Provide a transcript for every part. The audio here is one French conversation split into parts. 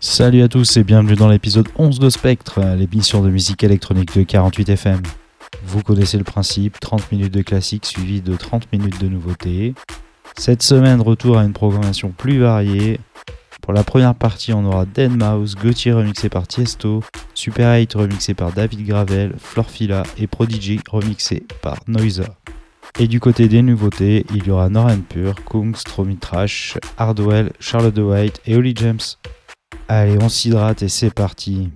Salut à tous et bienvenue dans l'épisode 11 de Spectre, l'émission de musique électronique de 48 FM. Vous connaissez le principe, 30 minutes de classique suivi de 30 minutes de nouveautés. Cette semaine, retour à une programmation plus variée. Pour la première partie, on aura Dead Mouse, Gauthier remixé par Tiesto, Super 8 remixé par David Gravel, Florfila et Prodigy remixé par Noiser. Et du côté des nouveautés, il y aura Noran Pur, Kungs, Trash, Hardwell, Charlotte de White et Holly James. Allez, on s'hydrate et c'est parti.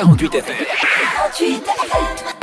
48 FM. 48 FM.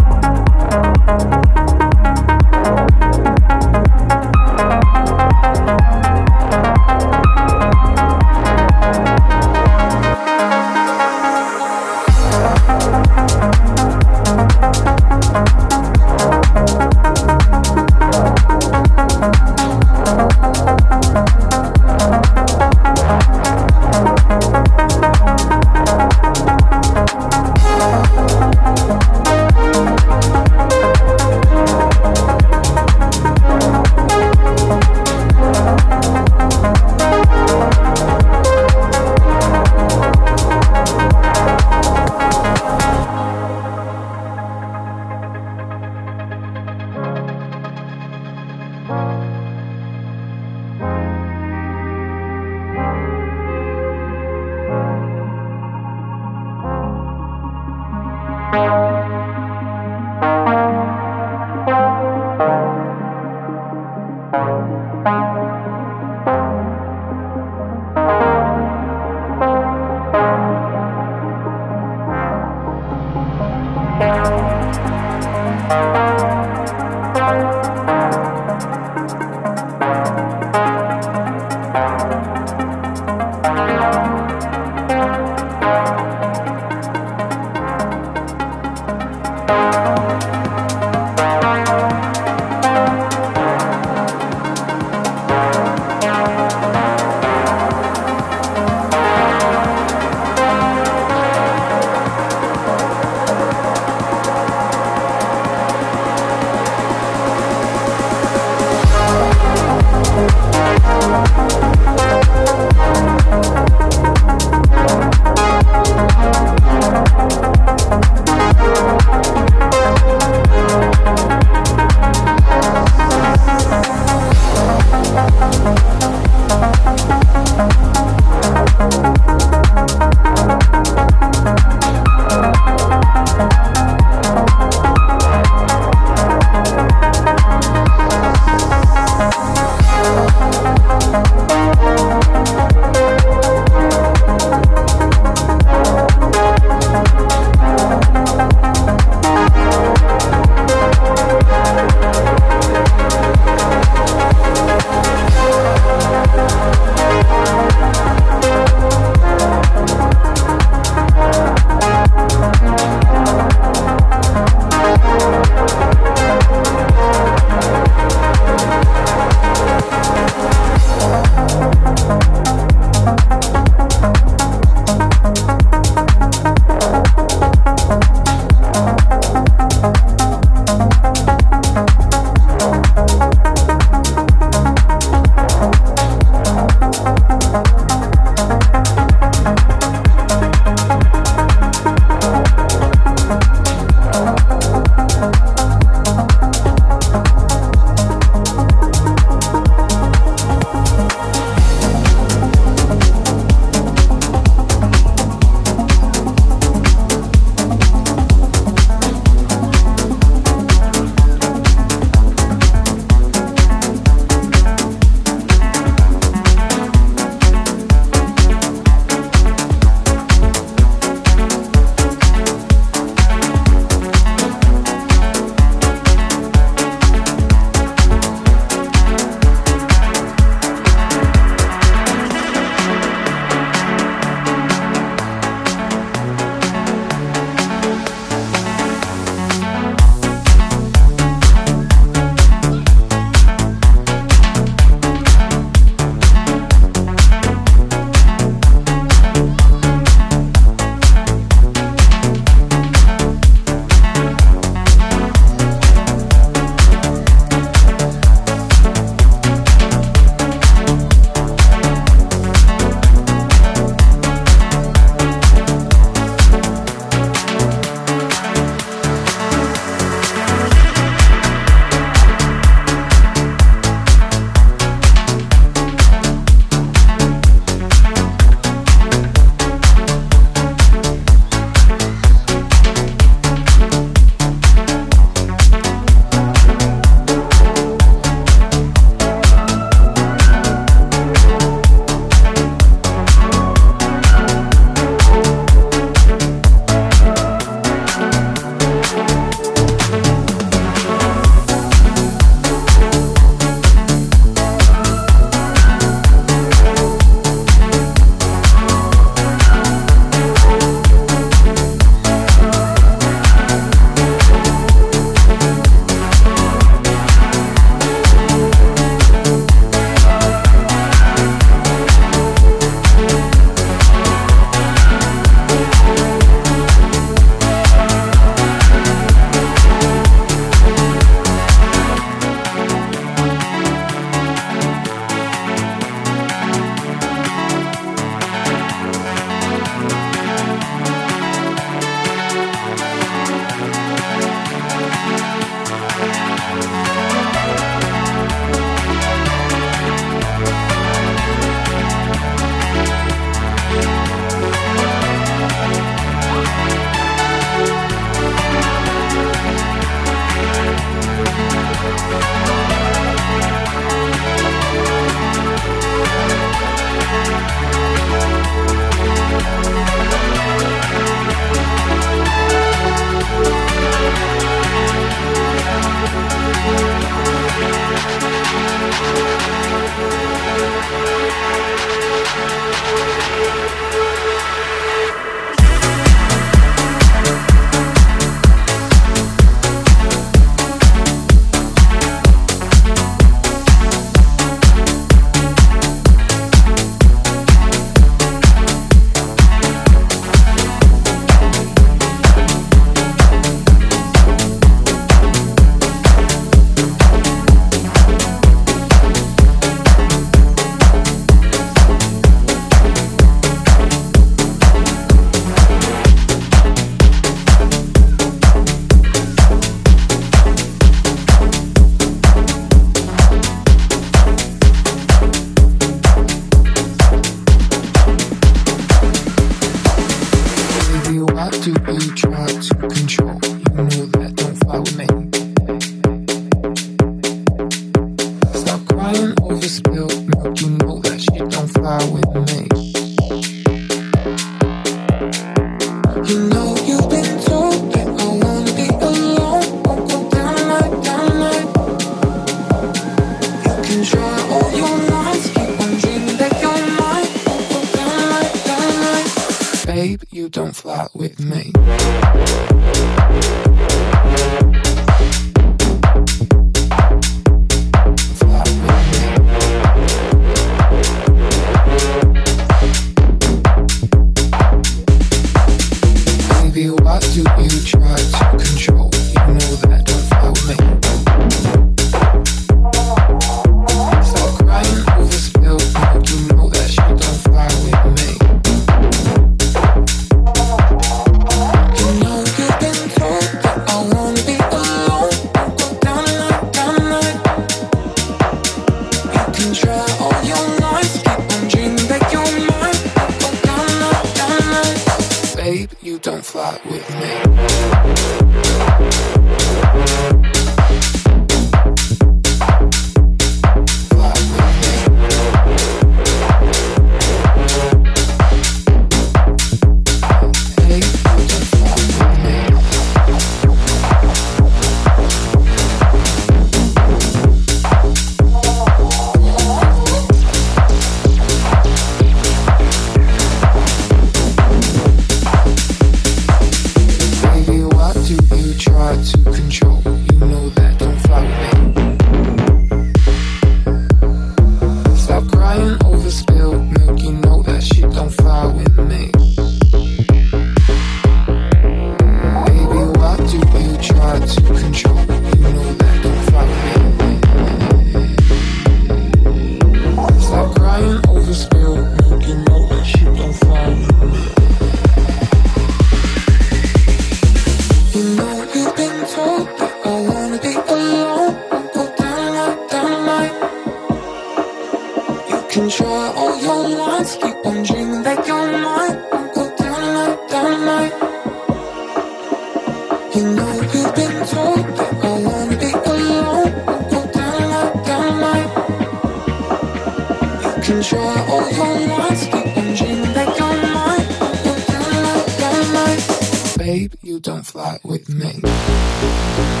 babe, you don't fly with me.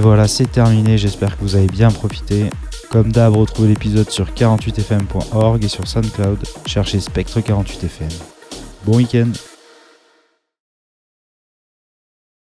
Voilà, c'est terminé. J'espère que vous avez bien profité. Comme d'hab, retrouvez l'épisode sur 48fm.org et sur SoundCloud. Cherchez Spectre 48fm. Bon week-end